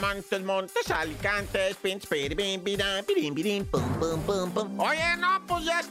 monsters, monsters, alicantes, pins, piribim, bidam, pirim, birim, pum, pum, pum, pum. Oye, oh, no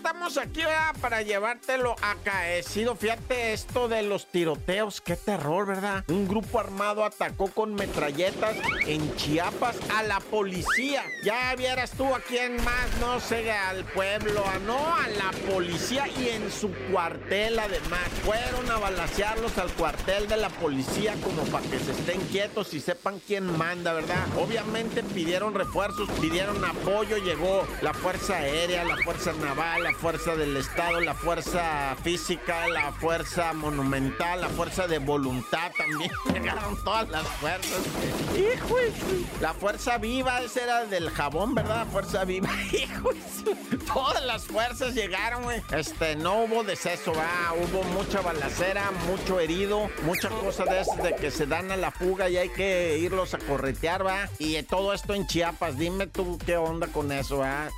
estamos aquí ¿verdad? para llevártelo acaecido. Fíjate esto de los tiroteos, qué terror, ¿verdad? Un grupo armado atacó con metralletas en Chiapas a la policía. Ya vieras tú a quién más, no sé, al pueblo, a no, a la policía y en su cuartel además. Fueron a balasearlos al cuartel de la policía como para que se estén quietos y sepan quién manda, ¿verdad? Obviamente pidieron refuerzos, pidieron apoyo, llegó la Fuerza Aérea, la Fuerza Naval, la Fuerza del Estado, la Fuerza Física, la Fuerza Monumental, la Fuerza de Voluntad también. Llegaron todas las fuerzas. Hijo, la Fuerza Viva, ese era del jabón, ¿verdad? Fuerza Viva. Hijo, todas las fuerzas llegaron, güey. Este, no hubo deceso, va. Hubo mucha balacera, mucho herido, muchas cosas de esas de que se dan a la fuga y hay que irlos a corretear, va. Y todo esto en Chiapas. Dime tú qué onda con eso, va.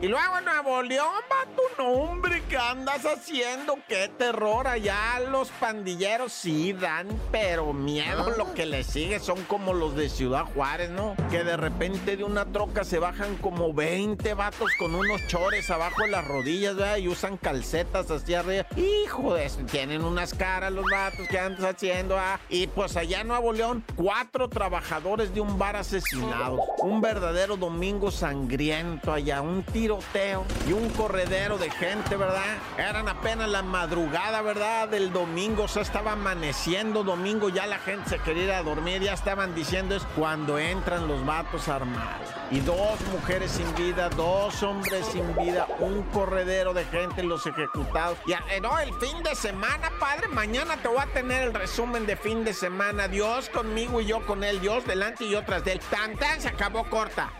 Y luego Nuevo León, va tu nombre, ¿qué andas haciendo? ¡Qué terror! Allá los pandilleros sí dan, pero miedo lo que les sigue son como los de Ciudad Juárez, ¿no? Que de repente de una troca se bajan como 20 vatos con unos chores abajo de las rodillas, ¿verdad? Y usan calcetas así arriba. Hijo de eso, tienen unas caras los vatos que andas haciendo, ¿ah? Y pues allá en Nuevo León, cuatro trabajadores de un bar asesinados. Un verdadero domingo sangriento allá, un tiroteo y un corredero de gente, ¿verdad? Eran apenas la madrugada, ¿verdad? Del domingo, o sea, estaba amaneciendo domingo, ya la gente se quería dormir, ya estaban diciendo es cuando entran los vatos armados. Y dos mujeres sin vida, dos hombres sin vida, un corredero de gente, los ejecutados. Ya, eh, no, el fin de semana, padre, mañana te voy a tener el resumen de fin de semana. Dios conmigo y yo con él, Dios delante y yo tras de él. Tan, tan, se acabó corta.